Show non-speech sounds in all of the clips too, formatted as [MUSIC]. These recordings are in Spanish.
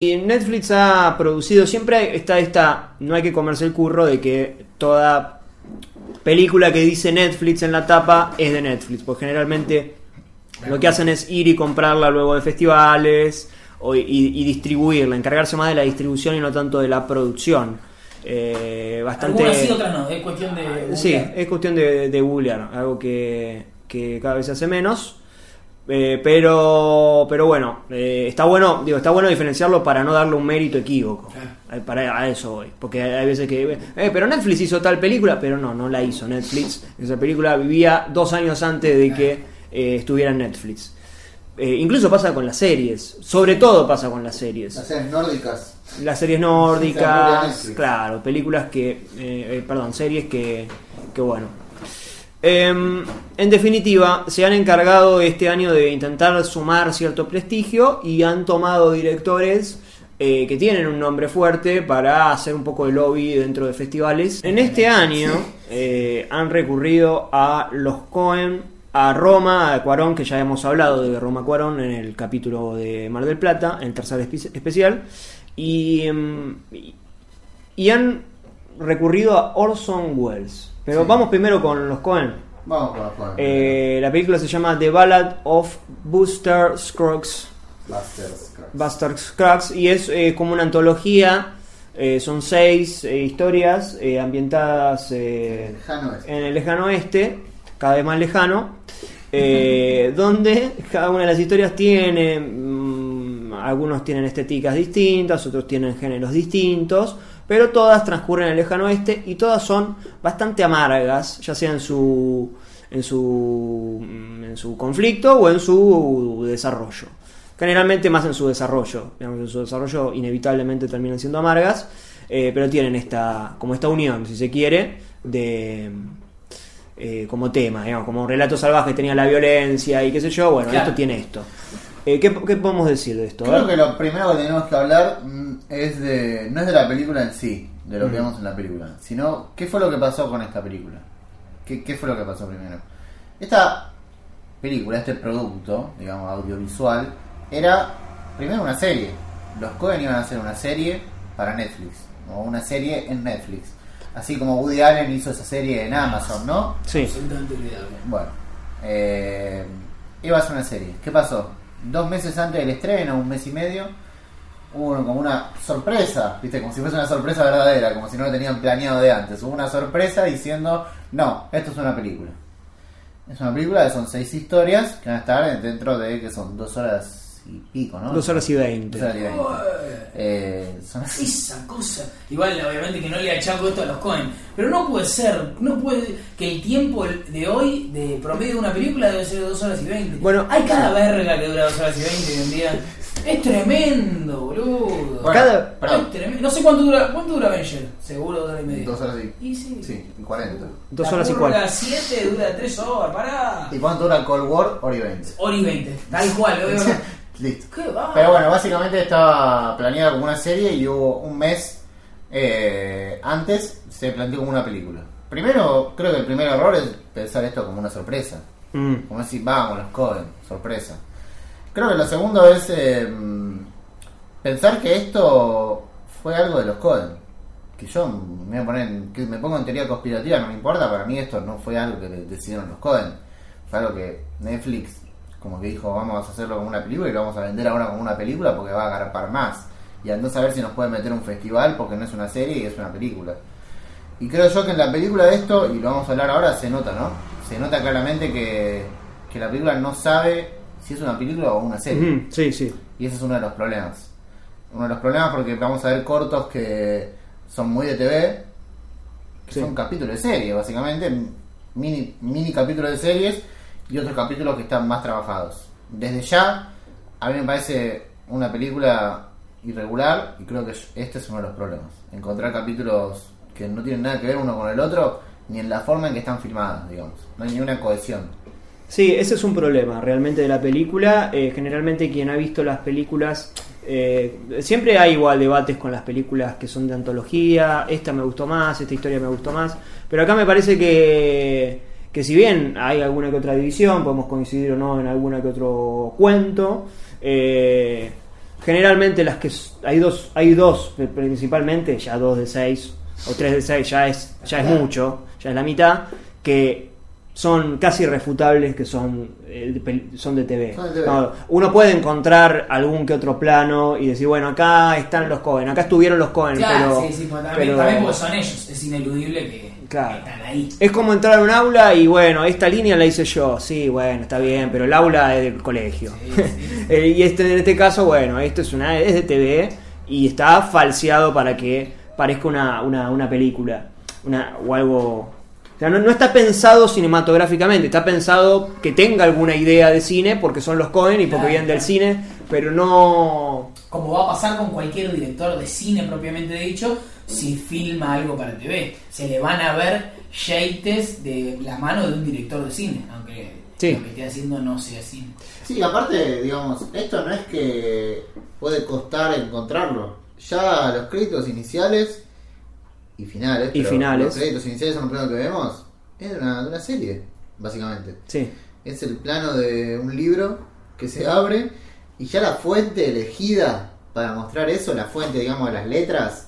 Y Netflix ha producido, siempre está esta, no hay que comerse el curro de que toda película que dice Netflix en la tapa es de Netflix, porque generalmente lo que hacen es ir y comprarla luego de festivales o- y, y distribuirla, encargarse más de la distribución y no tanto de la producción. Eh, bastante... Algunas sí, otras no. Es cuestión de. Sí, googlear. es cuestión de, de algo que, que cada vez se hace menos. Eh, pero pero bueno, eh, está bueno, digo, está bueno diferenciarlo para no darle un mérito equívoco. Eh, Para a eso voy, porque hay veces que eh, pero Netflix hizo tal película, pero no, no la hizo Netflix. Esa película vivía dos años antes de que eh, estuviera en Netflix. Eh, incluso pasa con las series, sobre todo pasa con las series Las series nórdicas. las series nórdicas, claro, películas que, eh, eh, perdón, series que, que bueno. Em, en definitiva, se han encargado este año de intentar sumar cierto prestigio y han tomado directores eh, que tienen un nombre fuerte para hacer un poco de lobby dentro de festivales. En este año eh, han recurrido a los Cohen, a Roma, a Cuarón, que ya hemos hablado de Roma Cuarón en el capítulo de Mar del Plata, en el tercer espe- especial, em, y- y han recurrido a Orson Welles. Pero Sí. vamos primero con los Cohen. Vamos con los Coen. Eh, la película se llama The Ballad of Buster Scruggs. Buster Scruggs. Y es eh, como una antología. eh, son seis historias ambientadas eh, Lejano oeste. en el lejano oeste, cada vez más lejano, [LAUGHS] donde cada una de las historias tiene, mm, algunos tienen estéticas distintas, otros tienen géneros distintos, pero todas transcurren en el lejano oeste y todas son bastante amargas, ya sea en su en su mm, en su conflicto o en su desarrollo. Generalmente más en su desarrollo, digamos, en su desarrollo inevitablemente terminan siendo amargas, eh, pero tienen esta como esta unión, si se quiere, de eh, como tema, digamos, como relato salvaje tenía la violencia y qué sé yo, bueno, Claro. esto tiene esto. Eh, ¿qué, qué podemos decir de esto? Creo que lo primero que tenemos que hablar mm, es de. no es de la película en sí, de lo que Mm. vemos en la película, sino qué fue lo que pasó con esta película. ¿Qué, qué fue lo que pasó primero? Esta película, este producto, digamos, audiovisual, era primero una serie. Los Cohen iban a hacer una serie para Netflix, o una serie en Netflix. Así como Woody Allen hizo esa serie en Amazon, ¿no? Sí. Bueno, eh, iba a ser una serie. ¿Qué pasó? Dos meses antes del estreno, un mes y medio, hubo como una sorpresa, ¿viste? Como si fuese una sorpresa verdadera, como si no lo tenían planeado de antes. Hubo una sorpresa diciendo, no, esto es una película. Es una película que son seis historias que van a estar dentro de que son dos horas y pico, ¿no? dos horas y veinte. Dos horas y veinte. Eh, son así. Esa cosa. Igual, obviamente, que no le achaco esto a los Cohen. Pero no puede ser. No puede. Que el tiempo de hoy, de promedio de una película, debe ser de 2 horas y 20. Bueno. hay cada verga que dura 2 horas y 20 hoy en día. Es tremendo, boludo. Bueno, Cada- perdón, Es tremendo. No sé cuánto dura. ¿Cuánto dura Avenger? Seguro dos horas y media. dos horas y... Y sí. Sí, 40. Dos La horas y purga cuatro. 7 dura 3 horas, pará. ¿Y cuánto dura Cold War? Hora y 20. Hora y 20. Tal cual. [LAUGHS] Listo. Pero bueno, básicamente estaba planeada como una serie y hubo un mes eh, antes se planteó como una película. Primero, creo que el primer error es pensar esto como una sorpresa. Mm. Como decir, vamos, los Cohen, sorpresa. Creo que lo segundo es eh, pensar que esto fue algo de los Cohen. Que yo me, voy a poner en- que me pongo en teoría conspirativa, no me importa, para mí esto no fue algo que decidieron los Cohen. Fue algo que Netflix como que dijo, vamos a hacerlo como una película y lo vamos a vender ahora como una película porque va a agarpar más. Y andó a ver si nos puede meter un festival porque no es una serie y es una película. Y creo yo que en la película de esto, y lo vamos a hablar ahora, se nota, ¿no? Se nota claramente que, que la película no sabe si es una película o una serie. Sí, sí. Y ese es uno de los problemas. Uno de los problemas porque vamos a ver cortos que son muy de TV, que Sí. son capítulos de serie, básicamente, mini, mini capítulos de series y otros capítulos que están más trabajados. Desde ya, a mí me parece una película irregular y creo que este es uno de los problemas. Encontrar capítulos que no tienen nada que ver uno con el otro, ni en la forma en que están filmadas, digamos. No hay ni una cohesión. Sí, ese es un problema realmente de la película. Eh, generalmente quien ha visto las películas, eh, siempre hay igual debates con las películas que son de antología, esta me gustó más, esta historia me gustó más, pero acá me parece que, que si bien hay alguna que otra división, podemos coincidir o no en alguna que otro cuento, eh, generalmente las que hay dos, hay dos principalmente, ya dos de seis o tres de seis ya es, ya es mucho, ya es la mitad, que son casi irrefutables que son, eh, son de TV. Son de TV. No, uno puede encontrar algún que otro plano y decir, bueno, acá están los Cohen, acá estuvieron los Cohen, Claro, pero, sí, sí, porque también, pero- también porque son ellos, es ineludible que Claro. están ahí. es como entrar a un aula y bueno, esta línea la hice yo, sí, bueno, está bien, pero el aula es del colegio. Sí, sí, sí. [LAUGHS] Eh, y este, en este caso, bueno, esto es una es de TV y está falseado para que parezca una, una, una película una, o algo. O sea, no, no está pensado cinematográficamente, está pensado que tenga alguna idea de cine porque son los Cohen y porque Claro, vienen del claro. cine, pero no. Como va a pasar con cualquier director de cine propiamente dicho, si filma algo para TV. Se le van a ver yates de la mano de un director de cine, aunque Sí. lo que esté haciendo no sea cine. Sí, aparte, digamos, esto no es que puede costar encontrarlo. Ya los créditos iniciales y finales. Y pero finales. Los créditos iniciales son los primeros que vemos. Es de una, de una serie, básicamente. Sí. Es el plano de un libro que se abre y ya la fuente elegida para mostrar eso, la fuente, digamos, de las letras,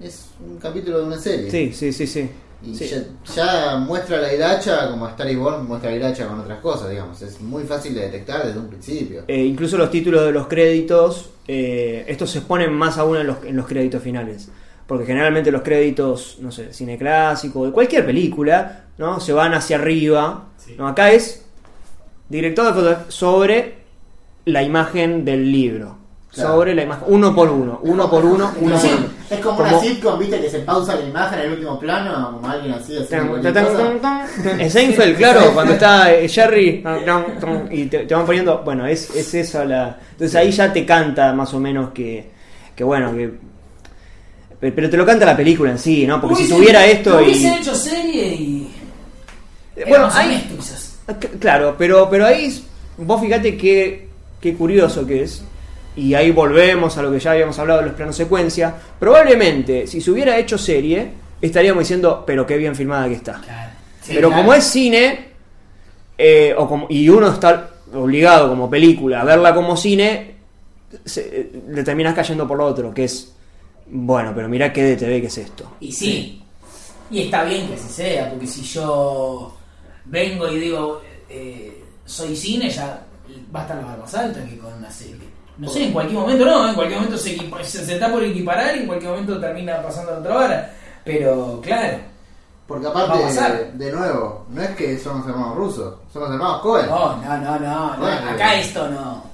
es un capítulo de una serie. Sí, sí, sí, sí. Y Sí. ya, ya muestra la hilacha como Star Born muestra la hilacha con otras cosas, digamos. Es muy fácil de detectar desde un principio. Eh, incluso los títulos de los créditos, eh, estos se exponen más aún en los, en los créditos finales. Porque generalmente los créditos, no sé, cine clásico, de cualquier película, ¿no? Se van hacia arriba. Sí. ¿no? Acá es director de sobre la imagen del libro. Claro. Sobre la imagen, uno por uno, uno por uno, uno Sí, por uno. Es como, Como- una sitcom, viste, que se pausa la imagen en el último plano, como alguien así haciendo Tan, cualquier tan, cosa. tan, tan. [LAUGHS] En Seinfeld, claro, cuando está eh, Jerry [LAUGHS] y te, te van poniendo, bueno, es, es eso la... Entonces ahí ya te canta más o menos que, que bueno, que... pe- Pero te lo canta la película en sí, ¿no? Porque si tuviera esto lo y... hecho serie y. Bueno, hay-. C- Claro, pero, pero ahí es- vos fíjate qué, qué curioso que es. Y ahí volvemos a lo que ya habíamos hablado de los planos secuencia. Probablemente, si se hubiera hecho serie, estaríamos diciendo, pero qué bien filmada que está. Claro. Sí, pero claro. como es cine, eh, o como, y uno está obligado como película a verla como cine, se- eh, le terminas cayendo por lo otro, que es, bueno, pero mirá qué de TV que es esto. Y sí, y está bien que así sea, porque si yo vengo y digo, eh, soy cine, ya va a estar la barra más alta que con una serie. No sé, en cualquier momento no, en cualquier momento se, se, se está por equiparar y en cualquier momento termina pasando a la otra vara. Pero claro, Porque Va a aparte, pasar. de nuevo, no es que son los hermanos rusos, son los hermanos Cohen. no, no, no, no, Bueno. acá esto no.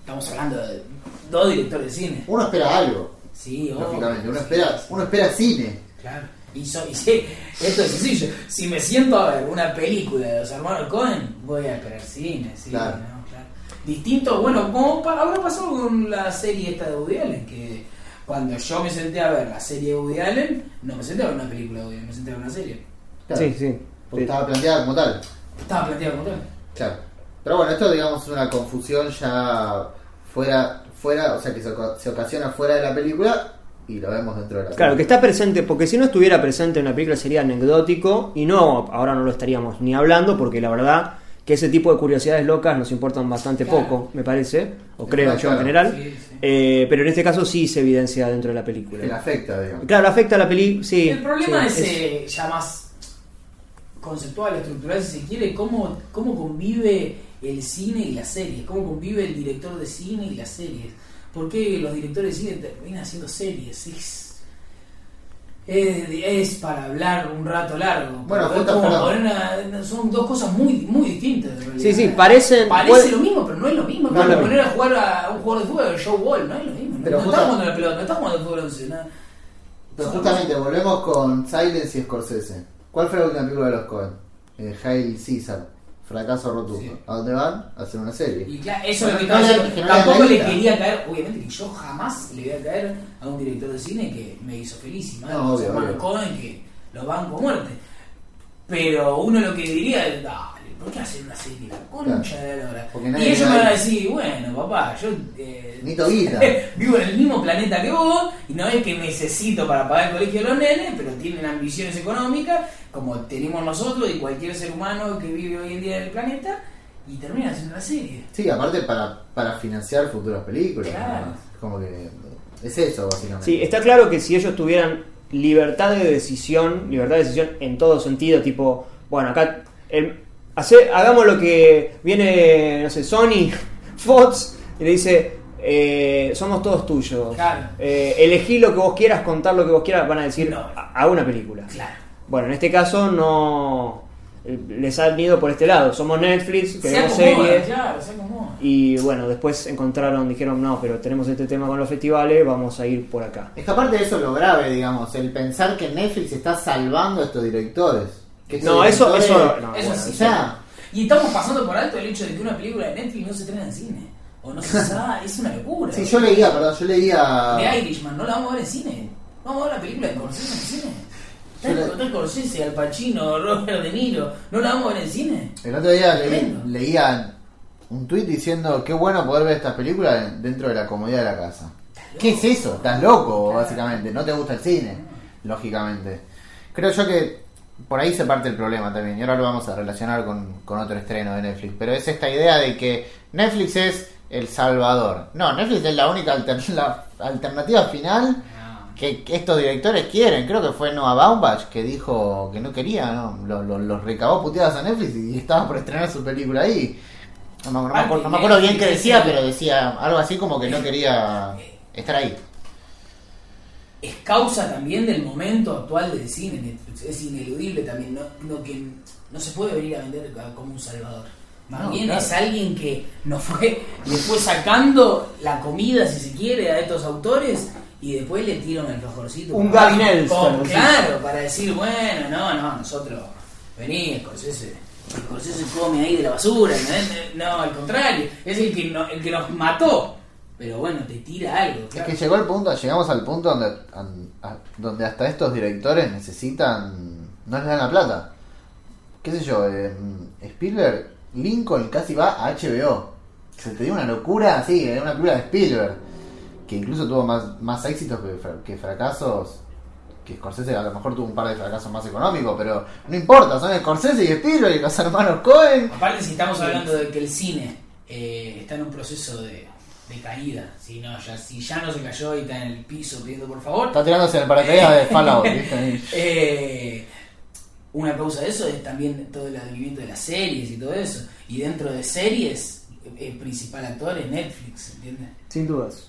Estamos hablando de dos directores de cine. Uno espera algo, Sí, obvio, lógicamente. Uno sí, espera, uno espera cine. Claro. Y, so- y sí, esto es sencillo. Si me siento a ver una película de los hermanos Cohen, voy a esperar cine, sí. Claro. ¿no? Claro. Distinto, bueno, como pa- habrá pasado con la serie esta de Woody Allen, que cuando yo me senté a ver la serie de Woody Allen, no me senté a ver una película de Woody Allen, me senté a ver una serie. Claro, Sí, sí. Porque estaba planteada como tal. Estaba planteado como tal. Claro. Pero bueno, esto digamos es una confusión ya fuera, fuera, o sea que se ocasiona fuera de la película y lo vemos dentro de la Claro, que película. está presente, porque si no estuviera presente en la película sería anecdótico y no, ahora no lo estaríamos ni hablando porque la verdad que ese tipo de curiosidades locas nos importan bastante Claro. poco, me parece, o Es creo yo en general, Sí, sí. Eh, pero en este caso sí se evidencia dentro de la Que le película. afecta, digamos. Claro, afecta a la película, sí. El problema sí, es, eh, ya más conceptual, estructural, si se quiere, cómo, cómo convive el cine y las series, cómo convive el director de cine y las series. ¿Por qué los directores de cine terminan haciendo series? Es, es, es para hablar un rato largo. Bueno, poner una- son dos cosas muy, muy distintas. en realidad. Sí, sí, parecen- Parece puede- lo mismo, pero no es lo mismo. Es No es como lo poner a jugar a un jugador de fútbol, Joe Wall, no es lo mismo. No, Pero no justo- está jugando la pelota, no está jugando fútbol 11. no. Pero justamente volvemos con Silence y Scorsese. ¿Cuál fue la última película de los Cohen? Eh, Hail Caesar. Fracaso rotundo. Sí. ¿A dónde van? A hacer una serie. Y claro, eso es lo que estaba diciendo. Tampoco le quería caer, obviamente que yo jamás le voy a caer a un director de cine que me hizo feliz y más No, obvio, obvio. Cohen que los banco a muerte. Pero uno lo que diría es, dale, ¿por qué hacer una serie? La concha de la hora. Y ellos me van a decir, bueno, papá, yo eh, [LAUGHS] vivo en el mismo planeta que vos y no es que necesito para pagar el colegio de los nenes, pero tienen ambiciones económicas como tenemos nosotros y cualquier ser humano que vive hoy en día en el planeta y terminan haciendo la serie. Sí, aparte para, para financiar futuras películas. Claro. Como que es eso, básicamente. Sí, está claro que si ellos tuvieran libertad de decisión, libertad de decisión en todo sentido, tipo, bueno, acá el- hace- hagamos lo que viene, no sé, Sony, [LAUGHS] Fox, y le dice, eh, somos todos tuyos. Claro. Eh, elegí lo que vos quieras, contar lo que vos quieras, van a decir, No. a, a una película. Claro. Bueno, en este caso no eh, les han ido por este lado. Somos Netflix, Se queremos acomoda, series. claro, se acomoda. Y bueno, después encontraron, dijeron, no, pero tenemos este tema con los festivales, vamos a ir por acá. Es que aparte de eso es lo grave, digamos, el pensar que Netflix está salvando a estos directores. Que estos No, eso, directores- eso, no, Eso bueno, sí. O sea, Y estamos pasando por alto el hecho de que una película de Netflix no se estrena en cine. O no se [LAUGHS] sabe, es una locura. sí, yo leía, perdón, yo leía... De Irishman, no la vamos a ver en cine. Vamos a ver la película de Scorsese en cine. Está Scorsese, Al Pacino, Robert De Niro. ¿No la vamos a ver en cine? El otro día leí- leía un tweet diciendo qué bueno poder ver estas películas dentro de la comodidad de la casa. ¿Qué es eso? Estás loco, básicamente. No te gusta el cine, lógicamente. Creo yo que por ahí se parte el problema también. Y ahora lo vamos a relacionar con, con otro estreno de Netflix. Pero es esta idea de que Netflix es el salvador. No, Netflix es la única alter- la alternativa final que, que estos directores quieren. Creo que fue Noah Baumbach que dijo que no quería, ¿no? Lo- lo- Los recabó puteadas a Netflix y estaba por estrenar su película ahí. No me, no me acuerdo, no me acuerdo bien qué decía, pero decía algo así como que no quería estar ahí. Es causa también del momento actual del cine Netflix. Es ineludible también. No, que no se puede venir a vender como un salvador. Más No, bien claro. es alguien que nos fue, le fue sacando la comida, si se quiere, a estos autores y después le tiran el fajorcito. Un con- ¿sí? Claro, para decir, bueno, no, no, nosotros, vení, Scorsese. Scorsese come ahí de la basura. No, no al contrario, es el que, no- el que nos mató. Pero bueno, te tira algo. Es claro. que llegó el punto, llegamos al punto donde, donde hasta estos directores necesitan, no les dan la plata. ¿Qué sé yo? eh, Spielberg, Lincoln casi va a HBO. Se te dio una locura, sí, era una película de Spielberg. Que incluso tuvo más, más éxitos que, fra- que fracasos. Que Scorsese a lo mejor tuvo un par de fracasos más económicos, pero no importa, son Scorsese y Spielberg y los hermanos Cohen. Aparte, si estamos hablando de que el cine eh, está en un proceso de, de caída, si, no, ya, si ya no se cayó y está en el piso pidiendo por favor, Está tirándose en el paracaídas de Fallout, [LAUGHS] eh, una causa de eso es también todo el advenimiento de las series y todo eso. Y dentro de series, el principal actor es Netflix, ¿entiendes? Sin dudas.